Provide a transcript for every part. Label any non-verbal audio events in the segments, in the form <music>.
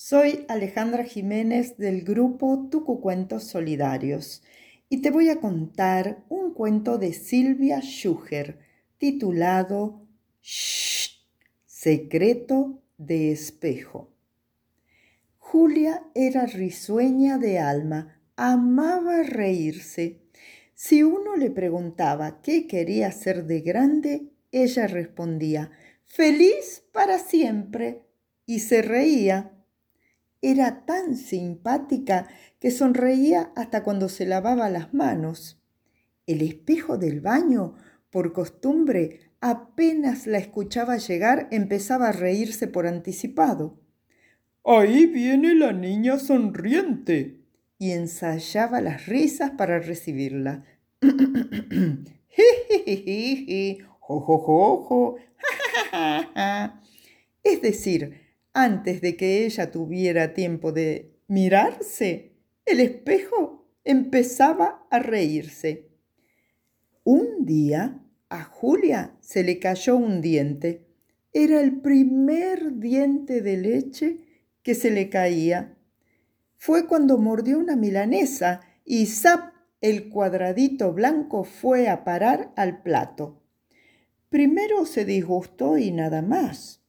Soy Alejandra Jiménez del grupo Tucu Cuentos Solidarios y te voy a contar un cuento de Silvia Schuger titulado Shh, Secreto de Espejo. Julia era risueña de alma, amaba reírse. Si uno le preguntaba qué quería ser de grande, ella respondía, feliz para siempre, y se reía era tan simpática que sonreía hasta cuando se lavaba las manos. El espejo del baño, por costumbre, apenas la escuchaba llegar, empezaba a reírse por anticipado. Ahí viene la niña sonriente. Y ensayaba las risas para recibirla. es decir, antes de que ella tuviera tiempo de mirarse, el espejo empezaba a reírse. Un día a Julia se le cayó un diente. Era el primer diente de leche que se le caía. Fue cuando mordió una milanesa y ¡zap! el cuadradito blanco fue a parar al plato. Primero se disgustó y nada más,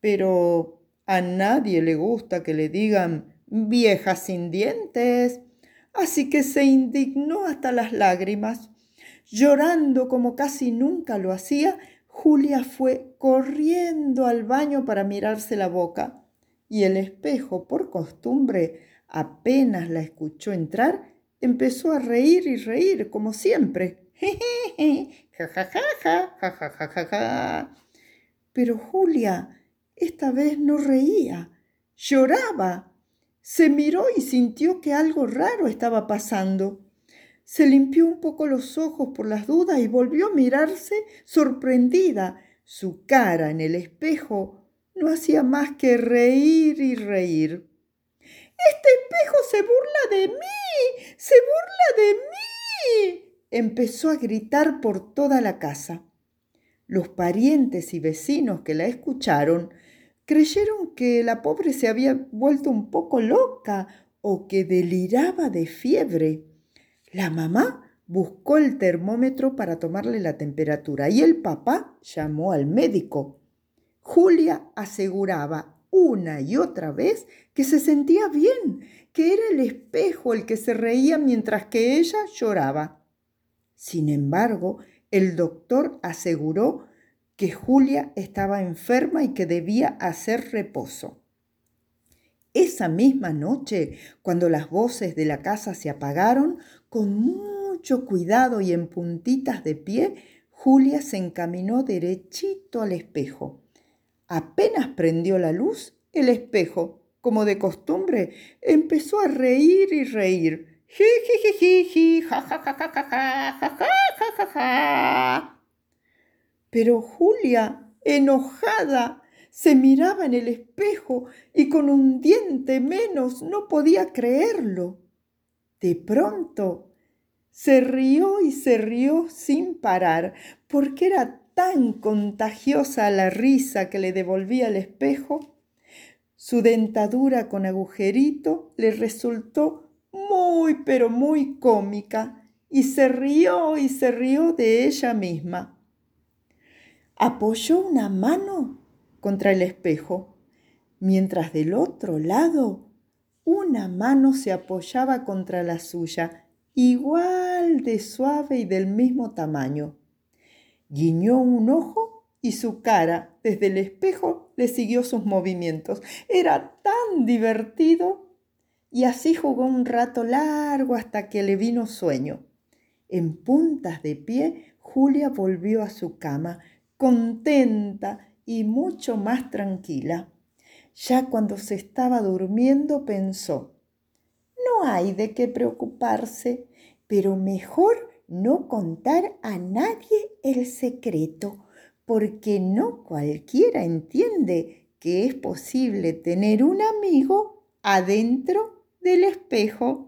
pero a nadie le gusta que le digan vieja sin dientes. Así que se indignó hasta las lágrimas. Llorando como casi nunca lo hacía, Julia fue corriendo al baño para mirarse la boca. Y el espejo, por costumbre, apenas la escuchó entrar, empezó a reír y reír como siempre. <laughs> ja, ja, ja, ja, ja, ja, ja. Pero Julia esta vez no reía, lloraba. Se miró y sintió que algo raro estaba pasando. Se limpió un poco los ojos por las dudas y volvió a mirarse sorprendida. Su cara en el espejo no hacía más que reír y reír. Este espejo se burla de mí, se burla de mí. Empezó a gritar por toda la casa. Los parientes y vecinos que la escucharon creyeron que la pobre se había vuelto un poco loca o que deliraba de fiebre. La mamá buscó el termómetro para tomarle la temperatura y el papá llamó al médico. Julia aseguraba una y otra vez que se sentía bien, que era el espejo el que se reía mientras que ella lloraba. Sin embargo, el doctor aseguró que Julia estaba enferma y que debía hacer reposo. Esa misma noche, cuando las voces de la casa se apagaron, con mucho cuidado y en puntitas de pie, Julia se encaminó derechito al espejo. Apenas prendió la luz, el espejo, como de costumbre, empezó a reír y reír. ja, ja, ja, ja, ja, ja, ja, ja, ja. Pero Julia, enojada, se miraba en el espejo y con un diente menos no podía creerlo. De pronto se rió y se rió sin parar, porque era tan contagiosa la risa que le devolvía el espejo. Su dentadura con agujerito le resultó muy, pero muy cómica, y se rió y se rió de ella misma apoyó una mano contra el espejo, mientras del otro lado una mano se apoyaba contra la suya, igual de suave y del mismo tamaño. Guiñó un ojo y su cara desde el espejo le siguió sus movimientos. Era tan divertido y así jugó un rato largo hasta que le vino sueño. En puntas de pie, Julia volvió a su cama, contenta y mucho más tranquila. Ya cuando se estaba durmiendo pensó, no hay de qué preocuparse, pero mejor no contar a nadie el secreto, porque no cualquiera entiende que es posible tener un amigo adentro del espejo.